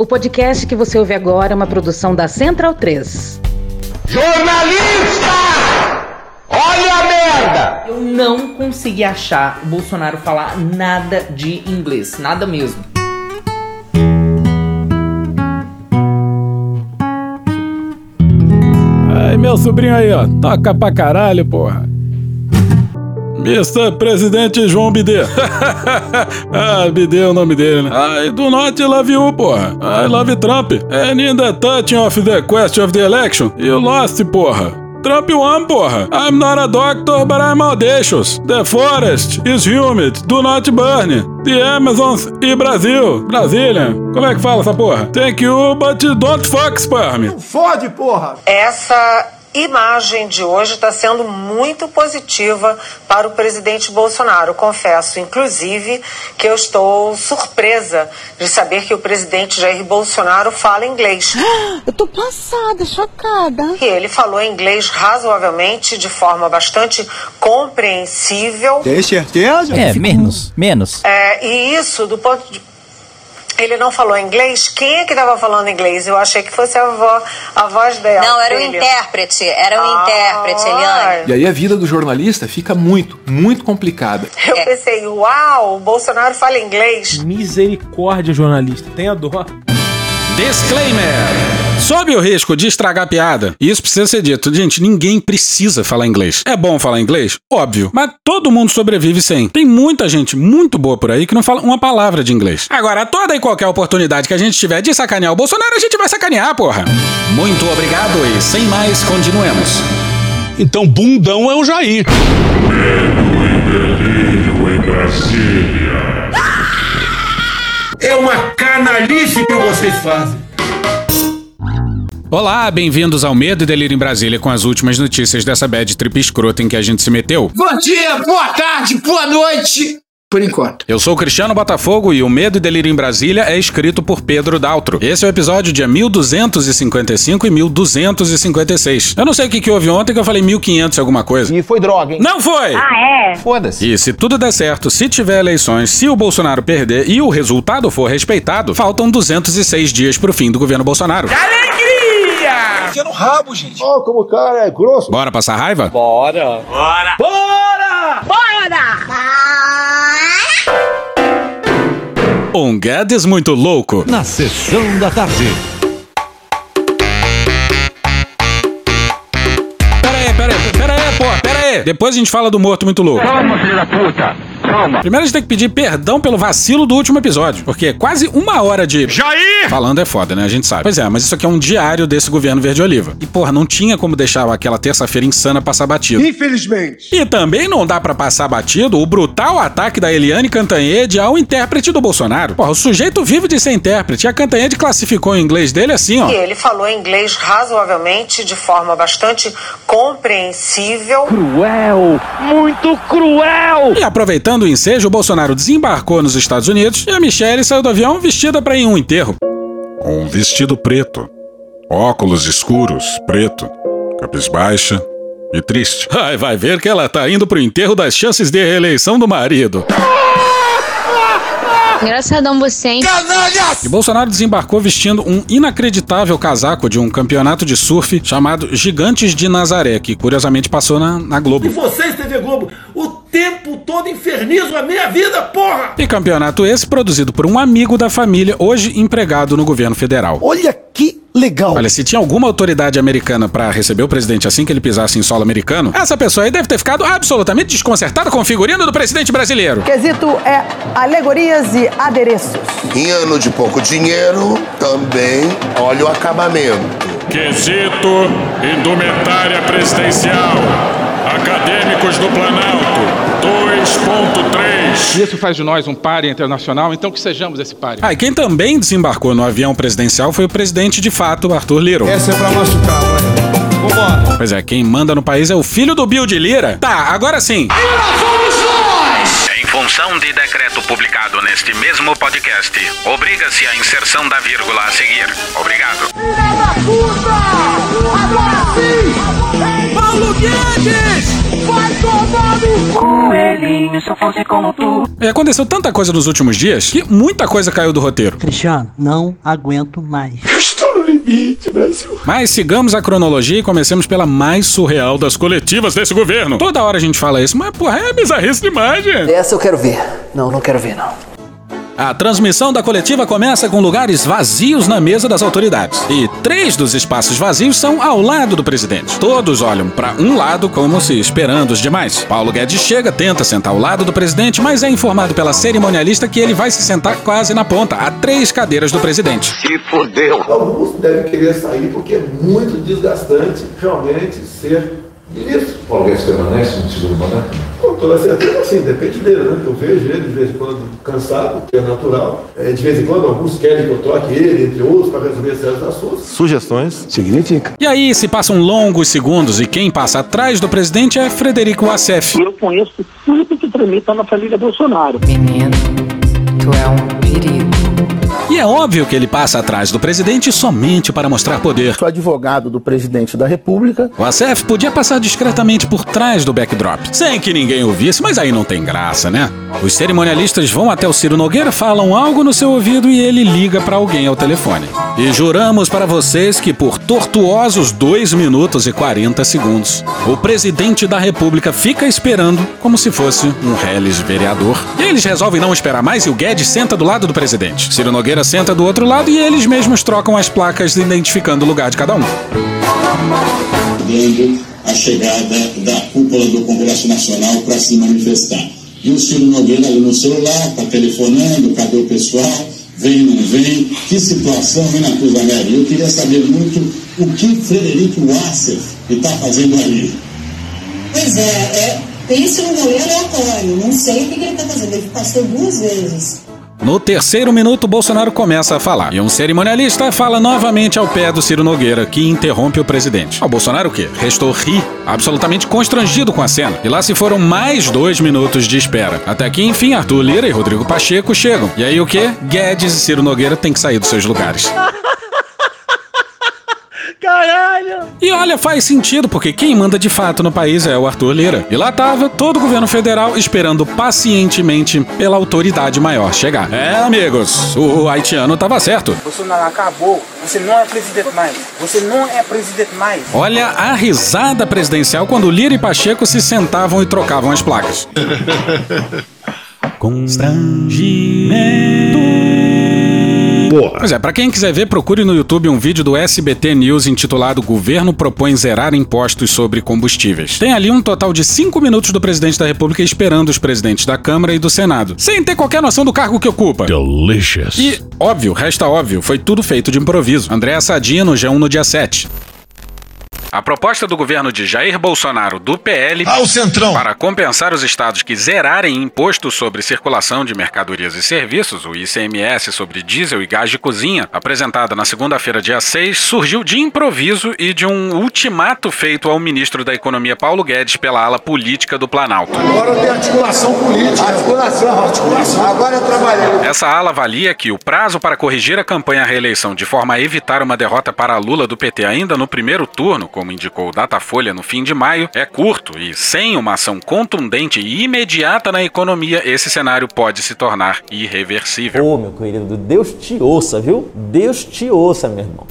O podcast que você ouve agora é uma produção da Central 3. Jornalista! Olha a merda! Eu não consegui achar o Bolsonaro falar nada de inglês, nada mesmo. Aí, meu sobrinho aí, ó, toca pra caralho, porra. Mr. Presidente João Bidê. ah, Bidê é o nome dele, né? I do not love you, porra. I love Trump. And in the touching of the question of the election, you lost, porra. Trump won, porra. I'm not a doctor, but I'm audacious. The forest is humid. Do not burn. The Amazons e Brasil. Brasília. Como é que fala essa porra? Thank you, but don't fuck sperm. Fode, porra! Essa imagem de hoje está sendo muito positiva para o presidente Bolsonaro. Confesso, inclusive, que eu estou surpresa de saber que o presidente Jair Bolsonaro fala inglês. Eu tô passada, chocada. E ele falou inglês razoavelmente, de forma bastante compreensível. Tem certeza? É, menos, menos. É, e isso, do ponto de. Ele não falou inglês? Quem é que estava falando inglês? Eu achei que fosse a, vo... a voz dela. Não, era o filho. intérprete, era o Ah. intérprete, Eliane. E aí a vida do jornalista fica muito, muito complicada. Eu pensei, uau, o Bolsonaro fala inglês. Misericórdia, jornalista. Tenha dó. Disclaimer! Sob o risco de estragar a piada, e isso precisa ser dito, gente, ninguém precisa falar inglês. É bom falar inglês? Óbvio. Mas todo mundo sobrevive sem. Tem muita gente muito boa por aí que não fala uma palavra de inglês. Agora, toda e qualquer oportunidade que a gente tiver de sacanear o Bolsonaro, a gente vai sacanear, porra. Muito obrigado e sem mais, continuemos. Então, bundão é o Jair. É uma canalice que vocês fazem. Olá, bem-vindos ao Medo e Delírio em Brasília com as últimas notícias dessa bad trip escrota em que a gente se meteu. Bom dia, boa tarde, boa noite. Por enquanto. Eu sou o Cristiano Botafogo e o Medo e Delírio em Brasília é escrito por Pedro Daltro. Esse é o episódio dia 1255 e 1256. Eu não sei o que, que houve ontem que eu falei 1500 e alguma coisa. E foi droga, hein? Não foi! Ah, é? Foda-se. E se tudo der certo, se tiver eleições, se o Bolsonaro perder e o resultado for respeitado, faltam 206 dias pro fim do governo Bolsonaro. Enfia no rabo, gente. Ó, como o cara é grosso. Bora passar raiva? Bora! Um Guedes muito louco. Na sessão da tarde. Pera aí, pera aí, pera aí, pô, pera aí. Depois a gente fala do morto muito louco. Calma, filho da puta. Calma. Primeiro a gente tem que pedir perdão pelo vacilo do último episódio, porque quase uma hora de Jair! falando é foda, né? A gente sabe. Pois é, mas isso aqui é um diário desse governo verde-oliva. E, porra, não tinha como deixar aquela terça-feira insana passar batido. Infelizmente. E também não dá pra passar batido o brutal ataque da Eliane Cantanhede ao intérprete do Bolsonaro. Porra, o sujeito vive de ser intérprete e a Cantanhede classificou o inglês dele assim, ó. E ele falou inglês razoavelmente, de forma bastante compreensível. Cruel. Muito cruel. E aproveitando o ensejo, o Bolsonaro desembarcou nos Estados Unidos e a Michelle saiu do avião vestida pra ir em um enterro. Um vestido preto, óculos escuros, preto, cabisbaixa e triste. Ai, vai ver que ela tá indo pro enterro das chances de reeleição do marido. Engraçadão você, hein? E Bolsonaro desembarcou vestindo um inacreditável casaco de um campeonato de surf chamado Gigantes de Nazaré, que curiosamente passou na, na Globo. Vocês, TV Globo, tempo todo infernizam a minha vida, porra! E campeonato esse produzido por um amigo da família, hoje empregado no governo federal. Olha que legal. Olha, se tinha alguma autoridade americana pra receber o presidente assim que ele pisasse em solo americano, essa pessoa aí deve ter ficado absolutamente desconcertada com o figurino do presidente brasileiro. Quesito é alegorias e adereços. Em ano de pouco dinheiro, também olha o acabamento. Quesito Indumentária Presidencial. Acadêmicos do Planalto. 2.3. Isso faz de nós um páreo internacional, então que sejamos esse páreo. Ah, e quem também desembarcou no avião presidencial foi o presidente de fato, Arthur Liro. Essa é pra machucar, vai. Vambora. Pois é, quem manda no país é o filho do Bill de Lira. Tá, agora sim. Em função de decreto publicado neste mesmo podcast, obriga-se a inserção da vírgula a seguir. Obrigado. Agora sim! Paulo Guedes! Vai tomar no Coelhinho, se eu fosse como tu. E aconteceu tanta coisa nos últimos dias que muita coisa caiu do roteiro. Cristiano, não aguento mais. Estou no limite, Brasil. Mas sigamos a cronologia e comecemos pela mais surreal das coletivas desse governo. Toda hora a gente fala isso, mas porra, é bizarrice demais, gente. Essa eu quero ver. Não, não quero ver, não. A transmissão da coletiva começa com lugares vazios na mesa das autoridades. E três dos espaços vazios são ao lado do presidente. Todos olham para um lado como se esperando os demais. Paulo Guedes chega, tenta sentar ao lado do presidente, mas é informado pela cerimonialista que ele vai se sentar quase na ponta, a três cadeiras do presidente. Se fodeu. Alguns devem querer sair porque é muito desgastante realmente ser ministro. Paulo Guedes permanece no segundo mandato? Com toda certeza, sim, depende dele, né? Eu vejo ele de vez em quando cansado, que é natural. É, de vez em quando, alguns querem que eu troque ele, entre outros, para resolver certos assuntos. Sugestões significa. E aí se passam longos segundos e quem passa atrás do presidente é Frederico Assef. Eu conheço tudo que tramita na família Bolsonaro. Menino, tu é um. E é óbvio que ele passa atrás do presidente somente para mostrar poder. Sou advogado do presidente da República. O Assef podia passar discretamente por trás do backdrop, sem que ninguém ouvisse, mas aí não tem graça, né? Os cerimonialistas vão até o Ciro Nogueira, falam algo no seu ouvido e ele liga para alguém ao telefone. E juramos para vocês que por tortuosos 2 minutos e 40 segundos, o presidente da República fica esperando como se fosse um reles vereador. E eles resolvem não esperar mais e o Guedes senta do lado do presidente. Ciro Nogueira senta do outro lado e eles mesmos trocam as placas identificando o lugar de cada um. Dando a chegada da cúpula do Congresso Nacional para se manifestar. E o Ciro Nogueira ali no celular, está telefonando, cadê o pessoal? Vem, não vem? Que situação, hein, na Cruz Amélia? Eu queria saber muito o que Frederico Wassef está fazendo ali. Pois é, é pense num rolê aleatório. Não sei o que, que ele está fazendo. Ele passou duas vezes. No terceiro minuto, Bolsonaro começa a falar. E um cerimonialista fala novamente ao pé do Ciro Nogueira, que interrompe o presidente. O Bolsonaro o quê? Restou rir, absolutamente constrangido com a cena. E lá se foram mais dois minutos de espera. Até que, enfim, Arthur Lira e Rodrigo Pacheco chegam. E aí o quê? Guedes e Ciro Nogueira têm que sair dos seus lugares. Caralho! E olha, faz sentido, porque quem manda de fato no país é o Arthur Lira. E lá tava todo o governo federal esperando pacientemente pela autoridade maior chegar. É, amigos, o haitiano tava certo. Bolsonaro acabou. Você não é presidente mais. Você não é presidente mais. Olha a risada presidencial quando Lira e Pacheco se sentavam e trocavam as placas. Constrangimento. Porra. Pois é, pra quem quiser ver, procure no YouTube um vídeo do SBT News intitulado Governo propõe zerar impostos sobre combustíveis. Tem ali um total de 5 minutos do presidente da República esperando os presidentes da Câmara e do Senado, sem ter qualquer noção do cargo que ocupa. Delicious. E, óbvio, resta óbvio, foi tudo feito de improviso. André Sadinha no G1 no dia 7. A proposta do governo de Jair Bolsonaro, do PL, Ao Centrão. para compensar os estados que zerarem imposto sobre circulação de mercadorias e serviços, o ICMS sobre diesel e gás de cozinha, apresentada na segunda-feira, dia 6, surgiu de improviso e de um ultimato feito ao ministro da Economia Paulo Guedes pela ala política do Planalto. Agora tem articulação política. Articulação, articulação. Agora é trabalhando. Essa ala avalia que o prazo para corrigir a campanha à reeleição de forma a evitar uma derrota para Lula do PT ainda no primeiro turno, como indicou o Datafolha no fim de maio, é curto e sem uma ação contundente e imediata na economia, esse cenário pode se tornar irreversível. Ô, meu querido, Deus te ouça, viu? Deus te ouça, meu irmão.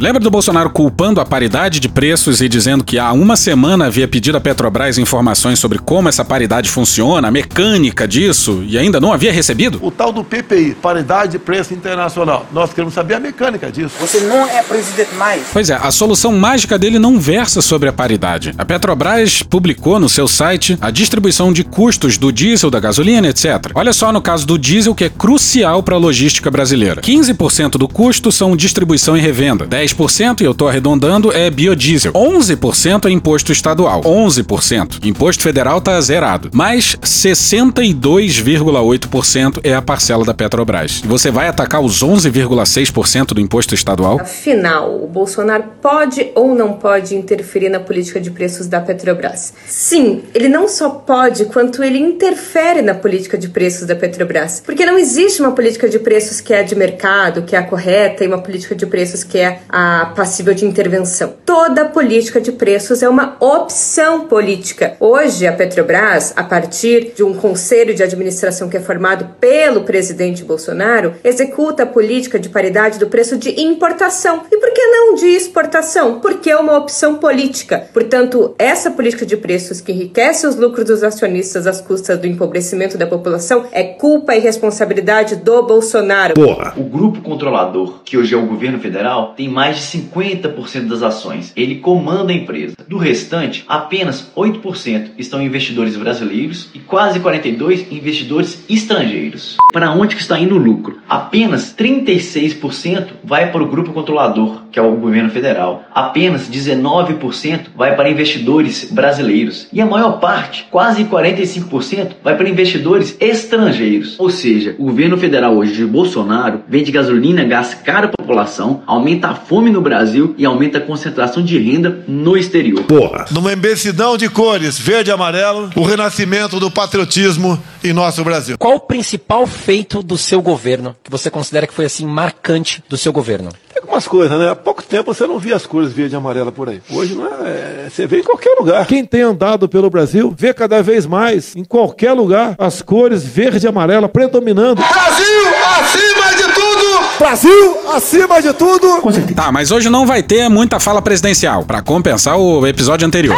Lembra do Bolsonaro culpando a paridade de preços e dizendo que há uma semana havia pedido à Petrobras informações sobre como essa paridade funciona, a mecânica disso, e ainda não havia recebido? O tal do PPI, paridade de preço internacional. Nós queremos saber a mecânica disso. Você não é presidente mais. Pois é, a solução mágica dele não versa sobre a paridade. A Petrobras publicou no seu site a distribuição de custos do diesel, da gasolina, etc. Olha só no caso do diesel, que é crucial para a logística brasileira. 15% do custo são distribuição e revenda. 10%, e eu tô arredondando, é biodiesel. 11% é imposto estadual. 11%. Imposto federal tá zerado. Mas 62,8% é a parcela da Petrobras. Você vai atacar os 11,6% do imposto estadual? Afinal, o Bolsonaro pode ou não pode interferir na política de preços da Petrobras? Sim, ele não só pode, quanto ele interfere na política de preços da Petrobras. Porque não existe uma política de preços que é de mercado, que é a correta, e uma política de preços que é a passível de intervenção. Toda política de preços é uma opção política. Hoje, a Petrobras, a partir de um conselho de administração que é formado pelo presidente Bolsonaro, executa a política de paridade do preço de importação. E por que não de exportação? Porque é uma opção política. Portanto, essa política de preços que enriquece os lucros dos acionistas às custas do empobrecimento da população é culpa e responsabilidade do Bolsonaro. Porra. O grupo controlador, que hoje é o governo federal, tem mais de 50% das ações. Ele comanda a empresa. Do restante, apenas 8% estão investidores brasileiros e quase 42 em investidores estrangeiros. Para onde que está indo o lucro? Apenas 36% vai para o grupo controlador, que é o governo federal. Apenas 19% vai para investidores brasileiros. E a maior parte, quase 45%, vai para investidores estrangeiros. Ou seja, o governo federal hoje de Bolsonaro vende gasolina, gás caro para população, aumenta a fome no Brasil e aumenta a concentração de renda no exterior. Porra. Numa imbecilidão de cores, verde e amarelo, o renascimento do patriotismo em nosso Brasil. Qual o principal feito do seu governo que você considera que foi assim marcante do seu governo? Tem algumas coisas, né? Há pouco tempo você não via as cores verde e amarela por aí. Hoje não é, é, você vê em qualquer lugar. Quem tem andado pelo Brasil vê cada vez mais, em qualquer lugar, as cores verde e amarela predominando. Brasil acima! Brasil acima de tudo! Tá, mas hoje não vai ter muita fala presidencial, para compensar o episódio anterior.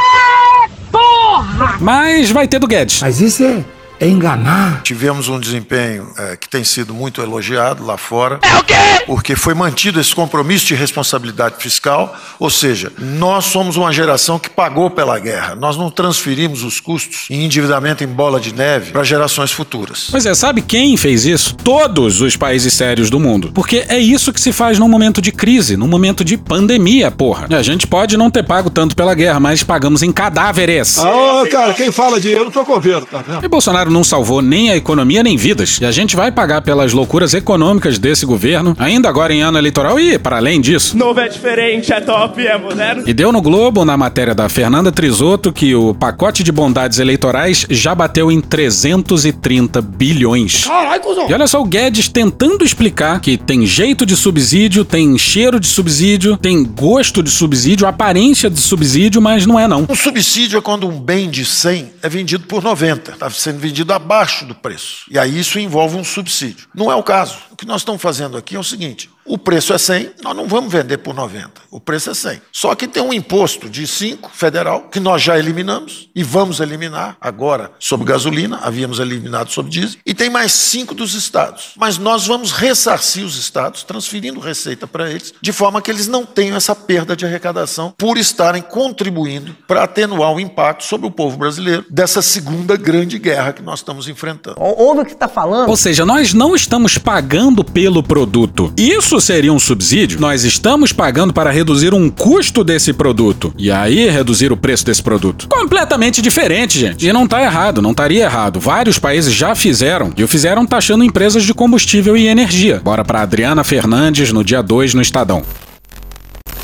Porra! Mas vai ter do Guedes. Mas isso é é enganar. Tivemos um desempenho é, que tem sido muito elogiado lá fora. É o quê? Porque foi mantido esse compromisso de responsabilidade fiscal, ou seja, nós somos uma geração que pagou pela guerra. Nós não transferimos os custos em endividamento em bola de neve para gerações futuras. Pois é, sabe quem fez isso? Todos os países sérios do mundo. Porque é isso que se faz num momento de crise, num momento de pandemia, porra. A gente pode não ter pago tanto pela guerra, mas pagamos em cadáveres. Ah, oh, cara, quem fala de eu não tô governo, tá vendo? E Bolsonaro não salvou nem a economia nem vidas. E a gente vai pagar pelas loucuras econômicas desse governo, ainda agora em ano eleitoral e para além disso. Novo é diferente, é top, é moderno. E deu no Globo, na matéria da Fernanda Trisotto, que o pacote de bondades eleitorais já bateu em 330 bilhões. Caralho, cuzão. E olha só o Guedes tentando explicar que tem jeito de subsídio, tem cheiro de subsídio, tem gosto de subsídio, aparência de subsídio, mas não é não. Um subsídio é quando um bem de 100 é vendido por 90. Está sendo vendido abaixo do preço. E aí isso envolve um subsídio. Não é o caso. O que nós estamos fazendo aqui é o seguinte: o preço é 100, nós não vamos vender por 90. O preço é 100. Só que tem um imposto de 5 federal que nós já eliminamos e vamos eliminar agora sobre gasolina, havíamos eliminado sobre diesel, e tem mais 5 dos estados. Mas nós vamos ressarcir os estados, transferindo receita para eles, de forma que eles não tenham essa perda de arrecadação por estarem contribuindo para atenuar o impacto sobre o povo brasileiro dessa segunda grande guerra que nós estamos enfrentando. Ouve o que está falando. Ou seja, nós não estamos pagando pelo produto. Isso seria um subsídio? Nós estamos pagando para reduzir um custo desse produto. E aí reduzir o preço desse produto. Completamente diferente, gente. E não tá errado, não estaria errado. Vários países já fizeram. E o fizeram taxando empresas de combustível e energia. Bora para Adriana Fernandes no dia 2 no Estadão.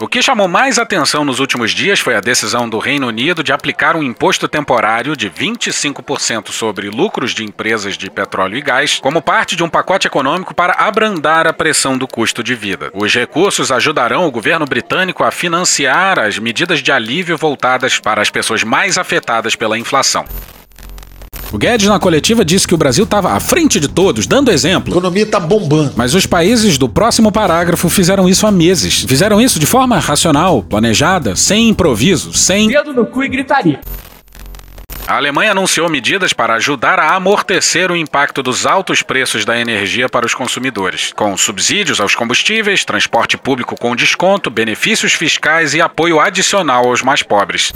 O que chamou mais atenção nos últimos dias foi a decisão do Reino Unido de aplicar um imposto temporário de 25% sobre lucros de empresas de petróleo e gás, como parte de um pacote econômico para abrandar a pressão do custo de vida. Os recursos ajudarão o governo britânico a financiar as medidas de alívio voltadas para as pessoas mais afetadas pela inflação. O Guedes na coletiva disse que o Brasil estava à frente de todos, dando exemplo. A economia está bombando. Mas os países do próximo parágrafo fizeram isso há meses. Fizeram isso de forma racional, planejada, sem improviso, sem. Dedo no cu e gritaria. A Alemanha anunciou medidas para ajudar a amortecer o impacto dos altos preços da energia para os consumidores, com subsídios aos combustíveis, transporte público com desconto, benefícios fiscais e apoio adicional aos mais pobres.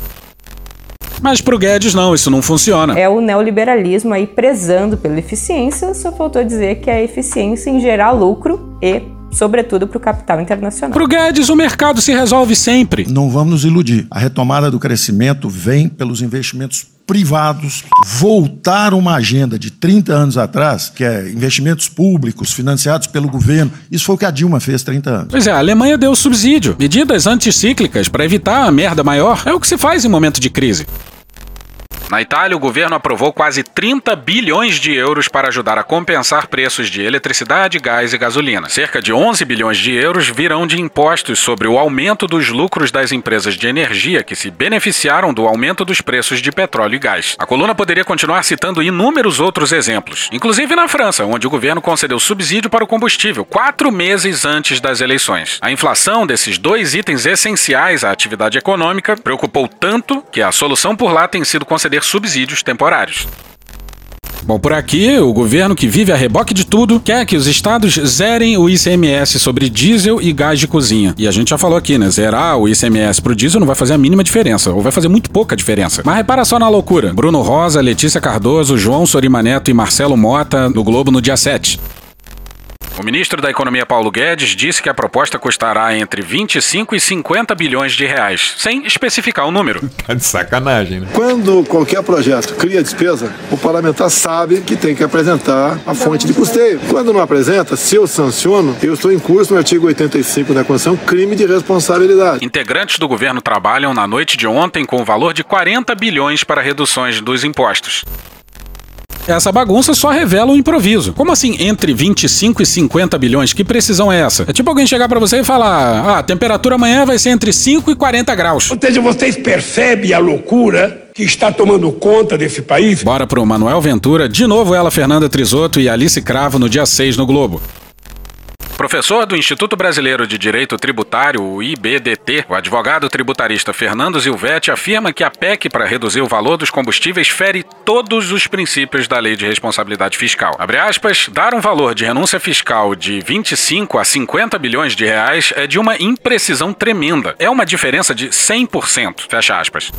Mas pro Guedes não, isso não funciona. É o neoliberalismo aí prezando pela eficiência, só faltou dizer que é a eficiência em gerar lucro e sobretudo para o capital internacional. Para o Guedes, o mercado se resolve sempre. Não vamos nos iludir. A retomada do crescimento vem pelos investimentos privados, voltar uma agenda de 30 anos atrás, que é investimentos públicos financiados pelo governo. Isso foi o que a Dilma fez 30 anos. Pois é, a Alemanha deu subsídio, medidas anticíclicas para evitar a merda maior. É o que se faz em momento de crise. Na Itália, o governo aprovou quase 30 bilhões de euros para ajudar a compensar preços de eletricidade, gás e gasolina. Cerca de 11 bilhões de euros virão de impostos sobre o aumento dos lucros das empresas de energia que se beneficiaram do aumento dos preços de petróleo e gás. A coluna poderia continuar citando inúmeros outros exemplos, inclusive na França, onde o governo concedeu subsídio para o combustível quatro meses antes das eleições. A inflação desses dois itens essenciais à atividade econômica preocupou tanto que a solução por lá tem sido subsídios temporários. Bom, por aqui, o governo que vive a reboque de tudo quer que os estados zerem o ICMS sobre diesel e gás de cozinha. E a gente já falou aqui, né? Zerar o ICMS pro diesel não vai fazer a mínima diferença, ou vai fazer muito pouca diferença. Mas repara só na loucura. Bruno Rosa, Letícia Cardoso, João Sorima Neto e Marcelo Mota no Globo no dia 7. O ministro da Economia Paulo Guedes disse que a proposta custará entre 25 e 50 bilhões de reais, sem especificar o número. Tá de sacanagem, né? Quando qualquer projeto cria despesa, o parlamentar sabe que tem que apresentar a fonte de custeio. Quando não apresenta, se eu sanciono, eu estou em curso no artigo 85 da Constituição, crime de responsabilidade. Integrantes do governo trabalham na noite de ontem com o valor de 40 bilhões para reduções dos impostos. Essa bagunça só revela o improviso. Como assim entre 25 e 50 bilhões? Que precisão é essa? É tipo alguém chegar para você e falar: ah, a temperatura amanhã vai ser entre 5 e 40 graus. Ou seja, vocês percebem a loucura que está tomando conta desse país? Bora pro Manuel Ventura, de novo ela, Fernanda Trisotto e Alice Cravo no dia 6 no Globo. Professor do Instituto Brasileiro de Direito Tributário, o IBDT, o advogado tributarista Fernando Zilvetti afirma que a PEC para reduzir o valor dos combustíveis fere todos os princípios da Lei de Responsabilidade Fiscal. Abre aspas, dar um valor de renúncia fiscal de 25 a 50 bilhões de reais é de uma imprecisão tremenda. É uma diferença de 100%. Fecha aspas.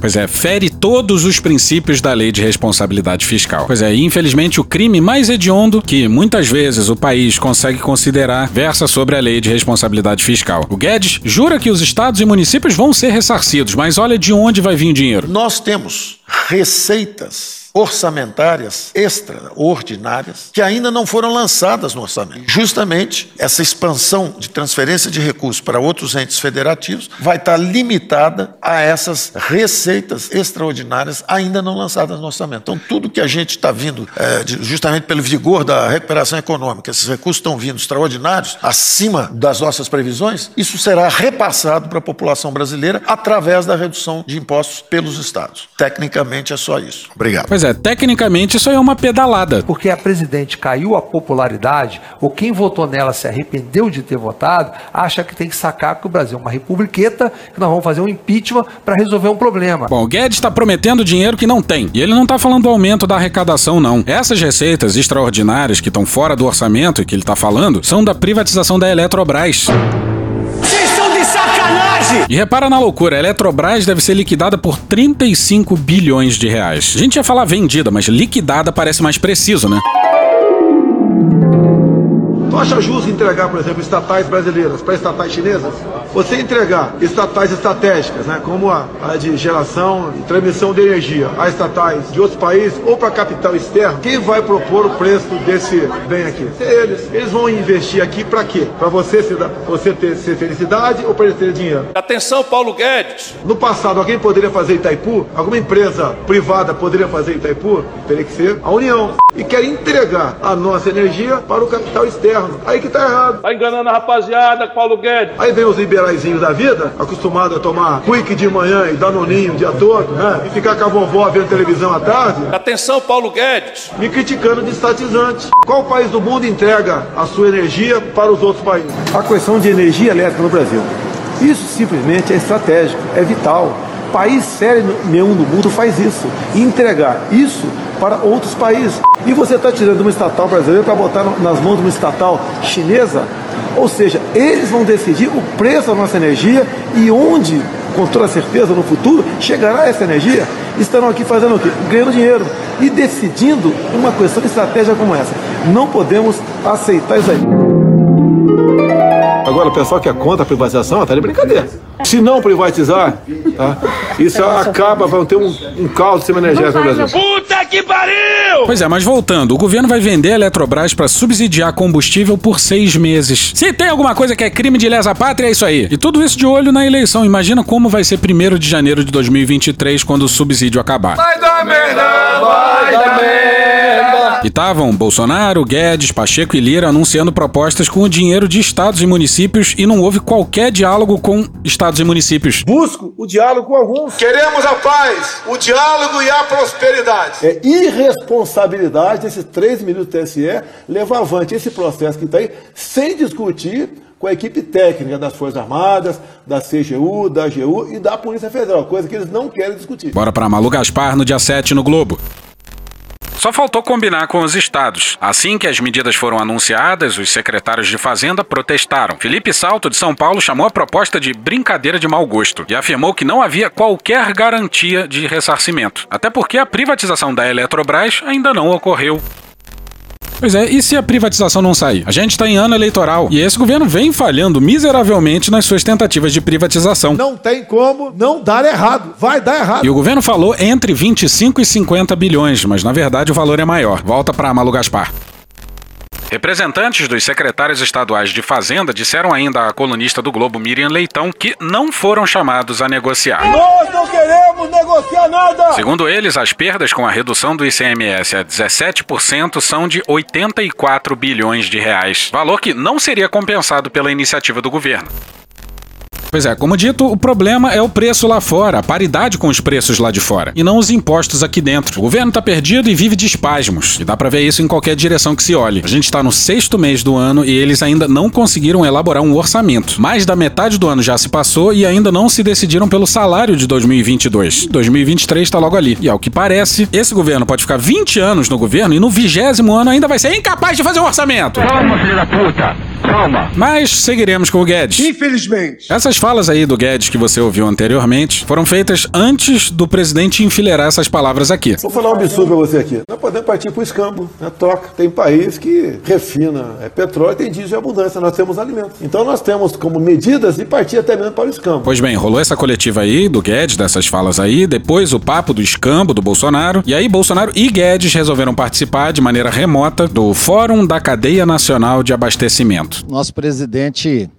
Pois é, fere todos os princípios da lei de responsabilidade fiscal. Pois é, infelizmente o crime mais hediondo que muitas vezes o país consegue considerar versa sobre a lei de responsabilidade fiscal. O Guedes jura que os estados e municípios vão ser ressarcidos, mas olha de onde vai vir o dinheiro. Nós temos receitas orçamentárias extraordinárias que ainda não foram lançadas no orçamento. Justamente essa expansão de transferência de recursos para outros entes federativos vai estar limitada a essas receitas extraordinárias ainda não lançadas no orçamento. Então, tudo que a gente está vindo, é, de, justamente pelo vigor da recuperação econômica, esses recursos estão vindo extraordinários, acima das nossas previsões, isso será repassado para a população brasileira através da redução de impostos pelos estados. Tecnicamente é só isso. Obrigado. Pois é, tecnicamente isso aí é uma pedalada. Porque a presidente caiu a popularidade, ou quem votou nela se arrependeu de ter votado, acha que tem que sacar que o Brasil é uma republiqueta, que nós vamos fazer um impeachment para resolver um problema. Bom, o Guedes está prometendo dinheiro que não tem. E ele não está falando do aumento da arrecadação, não. Essas receitas extraordinárias que estão fora do orçamento e que ele está falando são da privatização da Eletrobras. E repara na loucura, a Eletrobras deve ser liquidada por 35 bilhões de reais. A gente ia falar vendida, mas liquidada parece mais preciso, né? Tu acha justo entregar, por exemplo, estatais brasileiras para estatais chinesas? Você entregar estatais estratégicas, né, como a, a de geração e transmissão de energia, a estatais de outros países ou para capital externo, quem vai propor o preço desse bem aqui? Eles. Eles vão investir aqui para quê? Para você, se, você ter ser felicidade ou para eles terem dinheiro? Atenção, Paulo Guedes! No passado, alguém poderia fazer Itaipu? Alguma empresa privada poderia fazer Itaipu? Teria que ser a União. E quer entregar a nossa energia para o capital externo. Aí que tá errado. Tá enganando a rapaziada, Paulo Guedes. Aí vem os liberaizinhos da vida, acostumado a tomar quick de manhã e danoninho o dia todo, né? E ficar com a vovó vendo televisão à tarde. Atenção, Paulo Guedes. Me criticando de estatizante. Qual país do mundo entrega a sua energia para os outros países? A questão de energia elétrica no Brasil. Isso simplesmente é estratégico, é vital. País sério nenhum do mundo faz isso. E entregar isso para outros países. E você está tirando uma estatal brasileira para botar nas mãos de uma estatal chinesa? Ou seja, eles vão decidir o preço da nossa energia e onde, com toda certeza, no futuro, chegará essa energia. Estarão aqui fazendo o quê? Ganhando dinheiro e decidindo uma questão de estratégia como essa. Não podemos aceitar isso aí. Agora, o pessoal que é contra a privatização tá de brincadeira. Se não privatizar, tá? isso acaba, vai ter um, um caos de sistema energético no Brasil. Puta que pariu! Pois é, mas voltando, o governo vai vender a Eletrobras para subsidiar combustível por seis meses. Se tem alguma coisa que é crime de lesa pátria, é isso aí. E tudo isso de olho na eleição. Imagina como vai ser 1 de janeiro de 2023 quando o subsídio acabar. Vai dar merda, vai dar merda. E estavam Bolsonaro, Guedes, Pacheco e Lira anunciando propostas com o dinheiro de estados e municípios e não houve qualquer diálogo com estados e municípios. Busco o diálogo com alguns. Queremos a paz, o diálogo e a prosperidade. É irresponsabilidade desses três minutos do TSE levar avante esse processo que está aí sem discutir com a equipe técnica das Forças Armadas, da CGU, da AGU e da Polícia Federal, coisa que eles não querem discutir. Bora pra Malu Gaspar no dia 7 no Globo. Só faltou combinar com os estados. Assim que as medidas foram anunciadas, os secretários de Fazenda protestaram. Felipe Salto, de São Paulo, chamou a proposta de brincadeira de mau gosto e afirmou que não havia qualquer garantia de ressarcimento. Até porque a privatização da Eletrobras ainda não ocorreu. Pois é, e se a privatização não sair? A gente está em ano eleitoral e esse governo vem falhando miseravelmente nas suas tentativas de privatização. Não tem como não dar errado. Vai dar errado. E o governo falou entre 25 e 50 bilhões, mas na verdade o valor é maior. Volta para Malu Gaspar. Representantes dos secretários estaduais de Fazenda disseram ainda à colunista do Globo Miriam Leitão que não foram chamados a negociar. Nós não queremos negociar nada. Segundo eles, as perdas com a redução do ICMS a 17% são de 84 bilhões de reais, valor que não seria compensado pela iniciativa do governo. Pois é, como dito, o problema é o preço lá fora, a paridade com os preços lá de fora, e não os impostos aqui dentro. O governo tá perdido e vive de espasmos, e dá pra ver isso em qualquer direção que se olhe. A gente tá no sexto mês do ano e eles ainda não conseguiram elaborar um orçamento. Mais da metade do ano já se passou e ainda não se decidiram pelo salário de 2022. 2023 tá logo ali. E ao que parece, esse governo pode ficar 20 anos no governo e no vigésimo ano ainda vai ser incapaz de fazer um orçamento. Calma, filho da puta. Calma. Mas seguiremos com o Guedes. Infelizmente. Essas falas aí do Guedes que você ouviu anteriormente foram feitas antes do presidente enfileirar essas palavras aqui. Vou falar um absurdo pra você aqui. Nós podemos partir pro escambo, né? Toca. Tem país que refina é, petróleo, tem diesel em abundância, nós temos alimentos. Então nós temos como medidas de partir até mesmo para o escambo. Pois bem, rolou essa coletiva aí do Guedes, dessas falas aí, depois o papo do escambo do Bolsonaro, e aí Bolsonaro e Guedes resolveram participar de maneira remota do Fórum da Cadeia Nacional de Abastecimento. Nosso presidente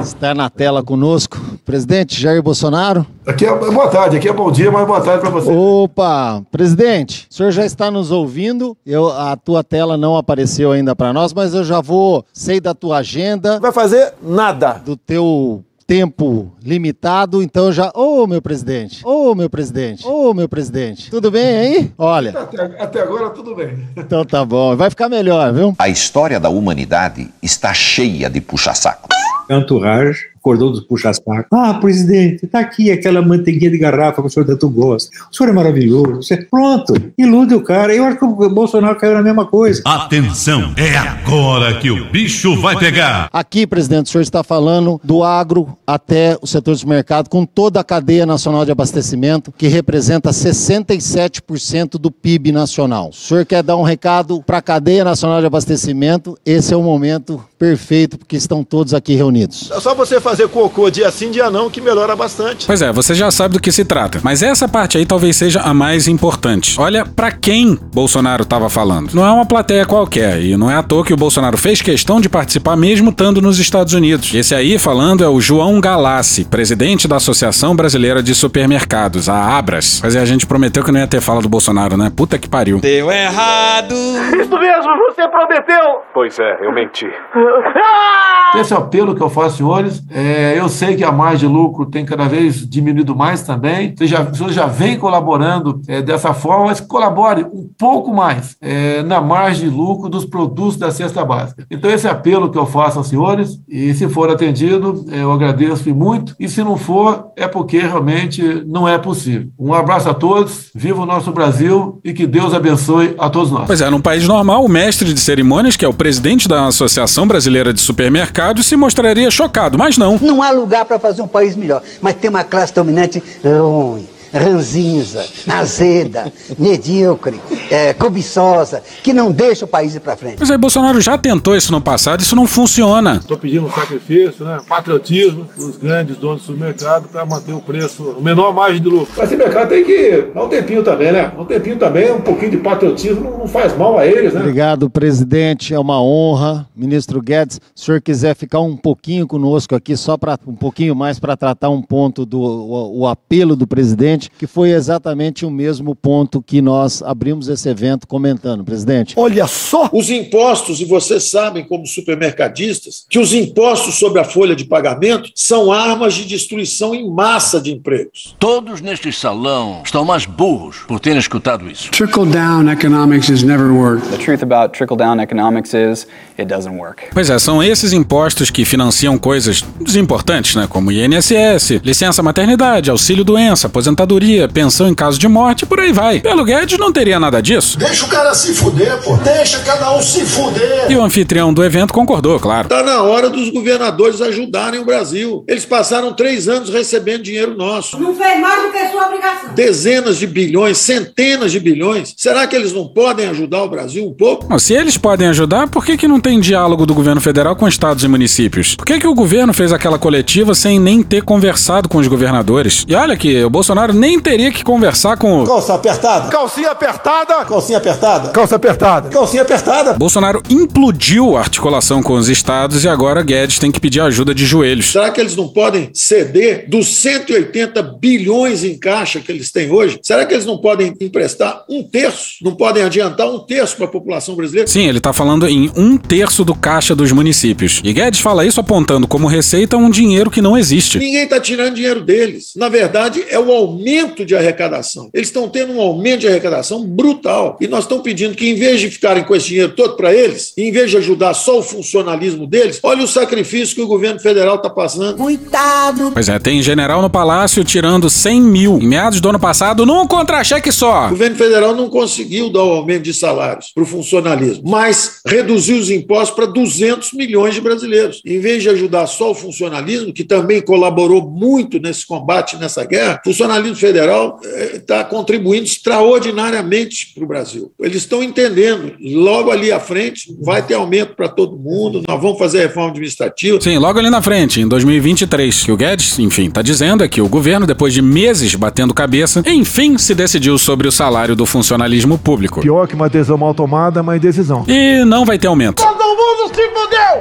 está na tela conosco. Presidente Jair Bolsonaro. Aqui é boa tarde, aqui é bom dia, mas boa tarde para você. Opa, presidente, o senhor já está nos ouvindo. Eu, a tua tela não apareceu ainda para nós, mas eu já vou, sei da tua agenda. Vai fazer nada. Do teu tempo limitado, então já. Ô, meu presidente! Ô, meu presidente! Ô, meu presidente! Tudo bem aí? Olha. Até, até agora tudo bem. Então tá bom, vai ficar melhor, viu? A história da humanidade está cheia de puxa-sacos. Entourage, acordou do puxa-saco. Ah, presidente, tá aqui aquela manteiguinha de garrafa que o senhor tanto gosta. O senhor é maravilhoso. Você... Pronto, ilude o cara. Eu acho que o Bolsonaro caiu na mesma coisa. Atenção, é agora que o bicho vai pegar. Aqui, presidente, o senhor está falando do agro até o setor de mercado, com toda a cadeia nacional de abastecimento, que representa 67% do PIB nacional. O senhor quer dar um recado para a cadeia nacional de abastecimento? Esse é o momento perfeito, porque estão todos aqui reunidos. É só você fazer cocô dia sim, dia não, que melhora bastante. Pois é, você já sabe do que se trata. Mas essa parte aí talvez seja a mais importante. Olha para quem Bolsonaro estava falando. Não é uma plateia qualquer, e não é à toa que o Bolsonaro fez questão de participar mesmo estando nos Estados Unidos. Esse aí falando é o João Galassi, presidente da Associação Brasileira de Supermercados, a Abras. Mas é, a gente prometeu que não ia ter fala do Bolsonaro, né? Puta que pariu. Deu errado. Isso mesmo, você prometeu. Pois é, eu menti. Esse apelo que eu faço, senhores, é, eu sei que a margem de lucro tem cada vez diminuído mais também. Você já, você já vem colaborando é, dessa forma, mas colabore um pouco mais é, na margem de lucro dos produtos da cesta básica. Então, esse apelo que eu faço aos senhores, e se for atendido, é, eu agradeço muito. E se não for, é porque realmente não é possível. Um abraço a todos, viva o nosso Brasil e que Deus abençoe a todos nós. Pois é, num país normal, o mestre de cerimônias, que é o presidente da Associação Brasileira de Supermercados, se mostraria chocado, mas não. Não há lugar para fazer um país melhor, mas tem uma classe dominante ruim. Ranzinza, azeda, medíocre, é, cobiçosa, que não deixa o país ir para frente. Mas aí Bolsonaro já tentou isso no passado, isso não funciona. Estou pedindo um sacrifício, né? patriotismo dos grandes donos do supermercado para manter o preço, o menor margem de lucro. Mas esse mercado tem que dar um tempinho também, né? Um tempinho também, um pouquinho de patriotismo não faz mal a eles, né? Obrigado, presidente. É uma honra. Ministro Guedes, se o senhor quiser ficar um pouquinho conosco aqui, só para um pouquinho mais para tratar um ponto do o, o apelo do presidente, que foi exatamente o mesmo ponto que nós abrimos esse evento comentando, presidente. Olha só! Os impostos, e vocês sabem, como supermercadistas, que os impostos sobre a folha de pagamento são armas de destruição em massa de empregos. Todos neste salão estão mais burros por terem escutado isso. Trickle down economics has never worked. The truth about trickle down economics is it doesn't work. Pois é, são esses impostos que financiam coisas desimportantes, né? Como INSS, licença maternidade, auxílio doença, aposentadoria, pensão em caso de morte, por aí vai. Pelo Guedes não teria nada disso. Deixa o cara se fuder, pô. Deixa cada um se fuder. E o anfitrião do evento concordou, claro. Tá na hora dos governadores ajudarem o Brasil. Eles passaram três anos recebendo dinheiro nosso. Não fez mais do que sua obrigação. Dezenas de bilhões, centenas de bilhões. Será que eles não podem ajudar o Brasil um pouco? Bom, se eles podem ajudar, por que, que não tem diálogo do governo federal com estados e municípios? Por que, que o governo fez aquela coletiva sem nem ter conversado com os governadores? E olha que o Bolsonaro nem teria que conversar com o. Calça apertada. Calcinha apertada. Calcinha apertada. Calça apertada. Calcinha apertada. Bolsonaro implodiu a articulação com os estados e agora Guedes tem que pedir ajuda de joelhos. Será que eles não podem ceder dos 180 bilhões em caixa que eles têm hoje? Será que eles não podem emprestar um terço? Não podem adiantar um terço para a população brasileira? Sim, ele está falando em um terço do caixa dos municípios. E Guedes fala isso apontando como receita um dinheiro que não existe. Ninguém está tirando dinheiro deles. Na verdade, é o aumento de arrecadação. Eles estão tendo um aumento de arrecadação brutal. E nós estamos pedindo que, em vez de ficarem com esse dinheiro todo para eles, em vez de ajudar só o funcionalismo deles, olha o sacrifício que o governo federal está passando. Coitado! Pois é, tem general no palácio tirando 100 mil em meados do ano passado num contra-cheque só. O governo federal não conseguiu dar o aumento de salários para o funcionalismo, mas reduziu os impostos para 200 milhões de brasileiros. Em vez de ajudar só o funcionalismo, que também colaborou muito nesse combate, nessa guerra, o funcionalismo federal está contribuindo extraordinariamente para o Brasil. Eles estão entendendo, logo ali à frente vai ter aumento para todo mundo, nós vamos fazer reforma administrativa. Sim, logo ali na frente, em 2023, que o Guedes, enfim, está dizendo é que o governo, depois de meses batendo cabeça, enfim se decidiu sobre o salário do funcionalismo público. Pior que uma decisão mal tomada é uma indecisão. E não vai ter aumento. Todo mundo se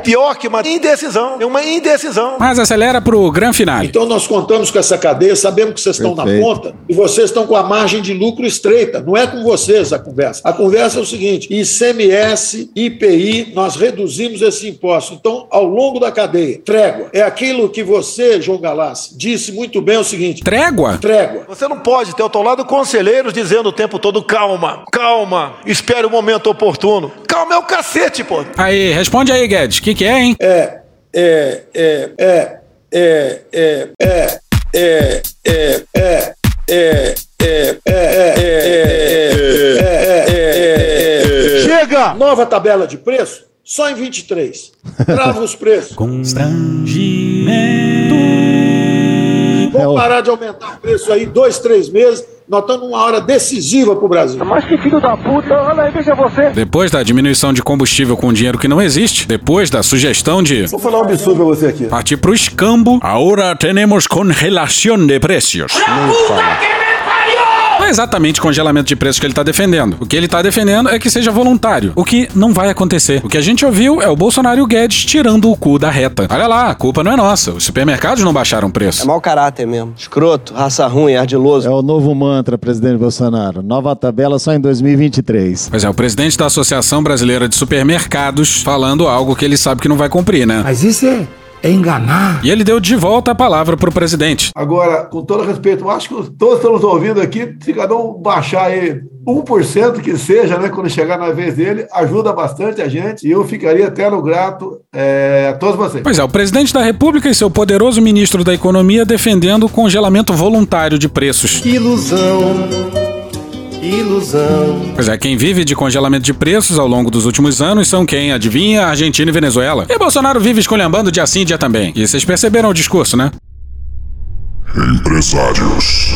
Pior que uma indecisão. É uma indecisão. Mas acelera pro gran finale. Então nós contamos com essa cadeia, sabemos que vocês estão na ponta e vocês estão com a margem de lucro estreita. Não é com vocês a conversa. A conversa é o seguinte: ICMS, IPI, nós reduzimos esse imposto. Então, ao longo da cadeia, trégua. É aquilo que você, João Galassi, disse muito bem é o seguinte: Trégua? trégua. Você não pode ter ao teu lado conselheiros dizendo o tempo todo calma, calma, espere o momento oportuno. Calma é o cacete, pô. Aí, responde aí, Guedes. O que, que é, hein? É, é, é, é, é, é, é, é, é, é, é, é, é, é, Chega! Nova tabela de preço, só em 23. Trava os preços. Vamos parar de aumentar o preço aí dois, três meses. Nós estamos numa hora decisiva para o Brasil. Mas que filho da puta, olha aí, veja você. Depois da diminuição de combustível com dinheiro que não existe, depois da sugestão de Vou falar um absurdo pra você aqui. partir pro escambo, agora temos congelação de preços. Não é exatamente congelamento de preços que ele tá defendendo. O que ele tá defendendo é que seja voluntário, o que não vai acontecer. O que a gente ouviu é o Bolsonaro e o Guedes tirando o cu da reta. Olha lá, a culpa não é nossa. Os supermercados não baixaram o preço. É mau caráter mesmo. Escroto, raça ruim, ardiloso. É o novo mantra, presidente Bolsonaro. Nova tabela só em 2023. Pois é, o presidente da Associação Brasileira de Supermercados falando algo que ele sabe que não vai cumprir, né? Mas isso é, é enganar. E ele deu de volta a palavra pro presidente. Agora, com todo respeito, eu acho que todos estamos ouvindo aqui, se cada um baixar aí 1% que seja, né, quando chegar na vez dele, ajuda bastante a gente e eu ficaria eterno grato é, a todos vocês. Pois é, o presidente da República e seu poderoso ministro da Economia defendendo o congelamento voluntário de preços. Ilusão. Ilusão. Pois é, quem vive de congelamento de preços ao longo dos últimos anos são quem? Adivinha? Argentina e Venezuela. E Bolsonaro vive escolhambando dia sim, dia também. E vocês perceberam o discurso, né? Empresários.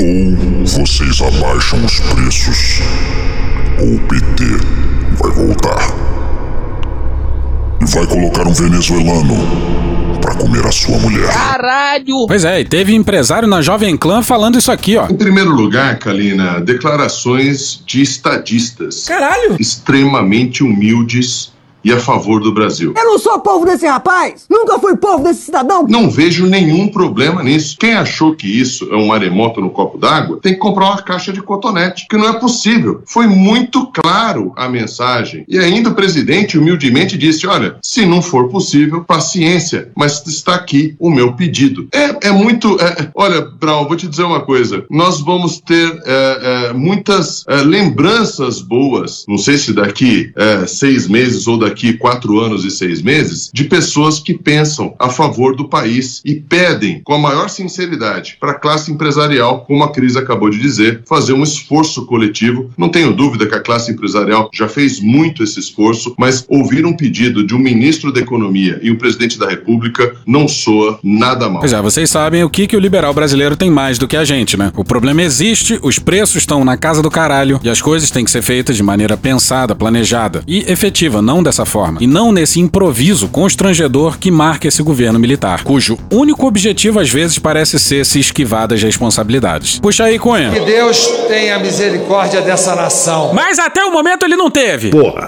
Ou vocês abaixam os preços, ou o PT vai voltar. E vai colocar um venezuelano comer a sua mulher. Caralho! Pois é, e teve empresário na Jovem Clã falando isso aqui, ó. Em primeiro lugar, Kalina, declarações de estadistas. Caralho! Extremamente humildes e a favor do Brasil. Eu não sou povo desse rapaz! Nunca fui povo desse cidadão! Não vejo nenhum problema nisso. Quem achou que isso é um maremoto no copo d'água tem que comprar uma caixa de cotonete, que não é possível. Foi muito claro a mensagem. E ainda o presidente humildemente disse: olha, se não for possível, paciência, mas está aqui o meu pedido. É, é muito. é- olha, Brown, vou te dizer uma coisa. Nós vamos ter é, é, muitas é, lembranças boas, não sei se daqui é, seis meses ou daqui quatro anos e seis meses, de pessoas que pensam a favor do país e pedem com a maior sinceridade para a classe empresarial, como a Cris acabou de dizer, fazer um esforço coletivo. Não tenho dúvida que a classe empresarial já fez muito esse esforço, mas ouvir um pedido de um ministro da Economia e um presidente da República não soa nada mal. Pois é, vocês sabem o que, que o liberal brasileiro tem mais do que a gente, né? O problema existe, os preços estão na casa do caralho e as coisas têm que ser feitas de maneira pensada, planejada e efetiva, não dessa forma. E não nesse improviso constrangedor que marca esse governo militar, cujo único objetivo às vezes parece ser se esquivar das responsabilidades. Puxa aí, Cunha. Que Deus tenha misericórdia dessa nação. Mas até o momento ele não teve. Porra.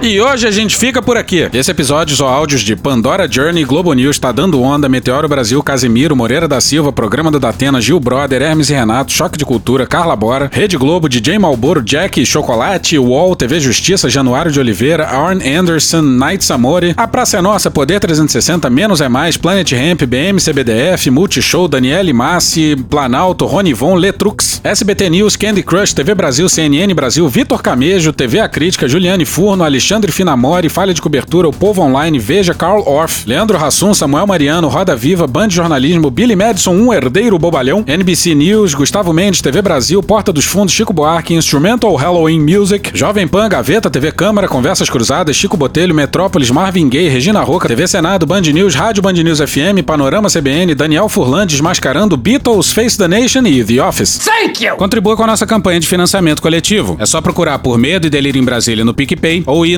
E hoje a gente fica por aqui. Esse episódio só áudios de Pandora Journey, Globo News, Tá Dando Onda, Meteoro Brasil, Casimiro, Moreira da Silva, Programa do Datena, Gil Brother, Hermes e Renato, Choque de Cultura, Carla Bora, Rede Globo, DJ Malboro, Jack, Chocolate, UOL, TV Justiça, Januário de Oliveira, Arn Anderson, Night Samori, A Praça é Nossa, Poder 360, Menos é Mais, Planet Ramp, BM, CBDF, Multishow, Daniele Massi, Planalto, Ronivon, Letrux, SBT News, Candy Crush, TV Brasil, CNN Brasil, Vitor Camejo, TV A Crítica, Juliane Furno, Alexandre Finamori, Falha de Cobertura, O Povo Online, Veja, Carl Orff, Leandro Hassum, Samuel Mariano, Roda Viva, Band Jornalismo, Billy Madison, Um Herdeiro Bobalhão, NBC News, Gustavo Mendes, TV Brasil, Porta dos Fundos, Chico Buarque, Instrumental Halloween Music, Jovem Pan, Gaveta, TV Câmara, Conversas Cruzadas, Chico Botelho, Metrópolis, Marvin Gaye, Regina Roca, TV Senado, Band News, Rádio Band News FM, Panorama CBN, Daniel Furlan, Desmascarando, Beatles, Face the Nation e The Office. Thank you! Contribua com a nossa campanha de financiamento coletivo. É só procurar por Medo e Delírio em Brasília no PicPay ou ir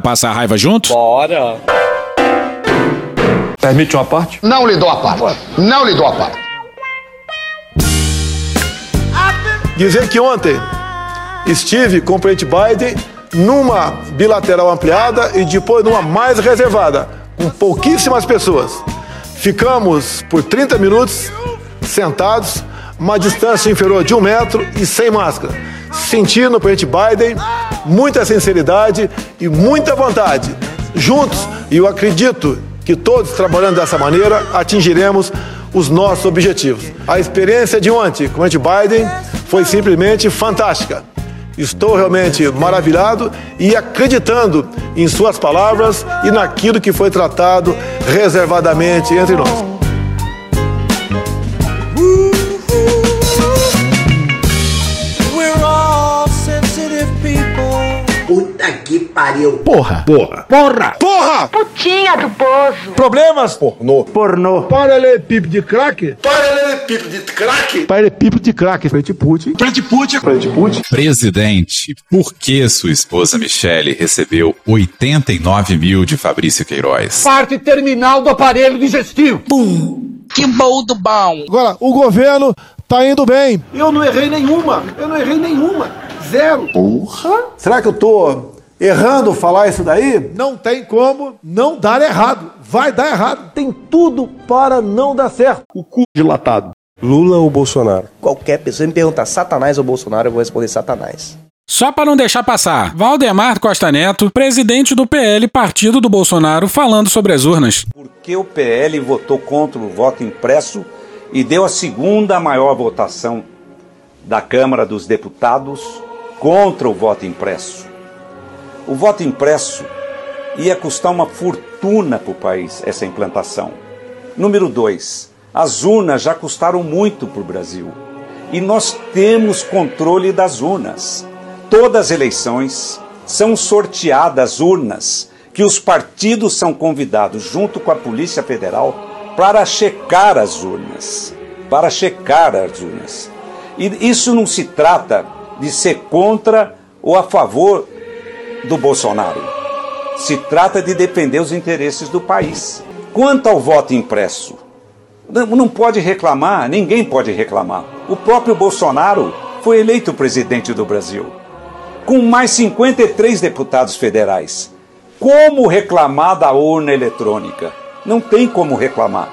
passar a raiva juntos? Bora. Permite uma parte? Não lhe dou a parte. Não lhe dou a parte. Dizer que ontem estive com o presidente Biden numa bilateral ampliada e depois numa mais reservada, com pouquíssimas pessoas. Ficamos por 30 minutos sentados, uma distância inferior de um metro e sem máscara, sentindo o presidente Biden muita sinceridade e muita vontade. Juntos, e eu acredito que todos trabalhando dessa maneira atingiremos os nossos objetivos. A experiência de ontem com o presidente Biden foi simplesmente fantástica. Estou realmente maravilhado e acreditando em suas palavras e naquilo que foi tratado reservadamente entre nós. Pariu. Porra! Porra! Porra! Porra! Putinha do poço. Problemas? Pornô. Pornô. Paralelepípedo de crack? Paralelepípedo de crack? Paralelepípedo de crack. Frente Putin. Frente Putin. Frente Putin. Presidente, por que sua esposa Michele recebeu 89 mil de Fabrício Queiroz? Parte terminal do aparelho digestivo. Pum. Que bom do bom. Agora, o governo tá indo bem. Eu não errei nenhuma. Eu não errei nenhuma. Zero. Porra. Será que eu tô errando falar isso daí? Não tem como não dar errado. Vai dar errado. Tem tudo para não dar certo. O cu dilatado. Lula ou Bolsonaro? Qualquer pessoa me perguntar Satanás ou Bolsonaro, eu vou responder Satanás. Só para não deixar passar, Valdemar Costa Neto, presidente do PL, partido do Bolsonaro, falando sobre as urnas. Por que o PL votou contra o voto impresso e deu a segunda maior votação da Câmara dos Deputados contra o voto impresso. O voto impresso ia custar uma fortuna para o país, essa implantação. Número dois, as urnas já custaram muito para o Brasil. E nós temos controle das urnas. Todas as eleições são sorteadas urnas que os partidos são convidados, junto com a Polícia Federal, para checar as urnas. Para checar as urnas. E isso não se trata de ser contra ou a favor do Bolsonaro. Se trata de defender os interesses do país. Quanto ao voto impresso, não pode reclamar, ninguém pode reclamar. O próprio Bolsonaro foi eleito presidente do Brasil, com mais 53 deputados federais. Como reclamar da urna eletrônica? Não tem como reclamar.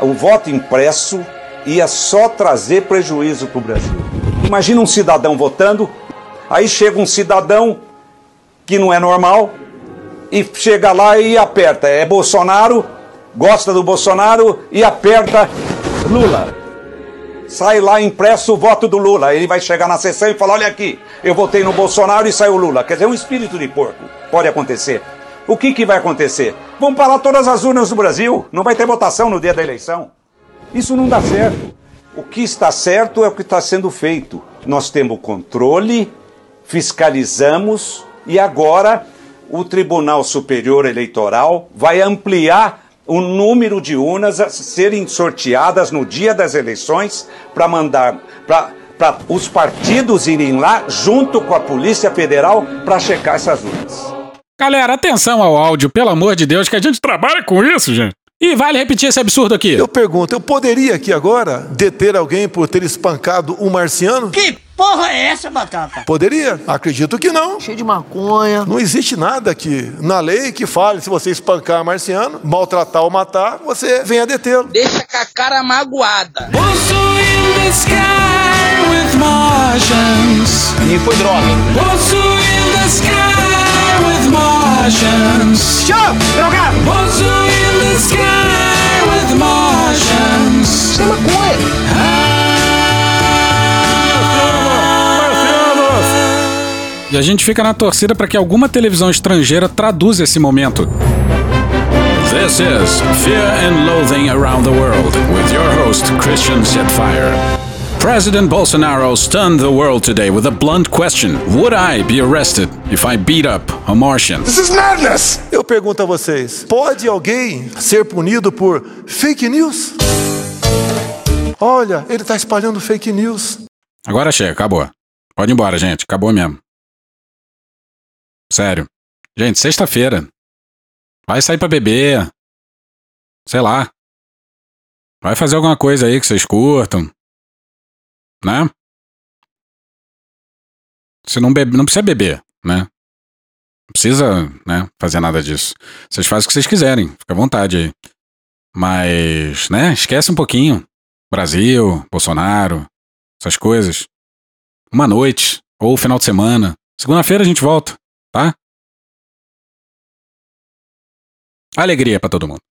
O voto impresso ia só trazer prejuízo para o Brasil. Imagina um cidadão votando, aí chega um cidadão que não é normal e chega lá e aperta. É Bolsonaro, gosta do Bolsonaro e aperta Lula. Sai lá impresso o voto do Lula. Ele vai chegar na sessão e falar: Olha aqui, eu votei no Bolsonaro e saiu Lula. Quer dizer, um espírito de porco. Pode acontecer. O que, que vai acontecer? Vão parar todas as urnas do Brasil. Não vai ter votação no dia da eleição. Isso não dá certo. O que está certo é o que está sendo feito. Nós temos controle, fiscalizamos e agora o Tribunal Superior Eleitoral vai ampliar o número de urnas a serem sorteadas no dia das eleições para mandar para os partidos irem lá junto com a Polícia Federal para checar essas urnas. Galera, atenção ao áudio, pelo amor de Deus, que a gente trabalha com isso, gente. E vale repetir esse absurdo aqui. Eu pergunto, eu poderia aqui agora deter alguém por ter espancado um marciano? Que porra é essa, Batata? Poderia? Acredito que não. Cheio de maconha. Não existe nada aqui na lei que fale se você espancar marciano, maltratar ou matar, você venha detê-lo. Deixa com a cara magoada. E foi droga. Show! Drogado! Isso é. E a gente fica na torcida para que alguma televisão estrangeira traduza esse momento. This is Fear and Loathing Around the World with your host Christian Setfire. President Bolsonaro stunned the world today with a blunt question. Would I be arrested if I beat up a Martian? This is madness! Eu pergunto a vocês: pode alguém ser punido por fake news? Olha, ele está espalhando fake news. Agora chega, acabou. Pode ir embora, gente. Acabou mesmo. Sério. Gente, sexta-feira. Vai sair pra beber. Sei lá. Vai fazer alguma coisa aí que vocês curtam. Né? Se não bebe, não precisa beber, né? Não precisa, né, fazer nada disso. Vocês fazem o que vocês quiserem, fica à vontade aí. Mas, né, esquece um pouquinho. Brasil, Bolsonaro, essas coisas. Uma noite, ou final de semana. Segunda-feira a gente volta, tá? Alegria para todo mundo.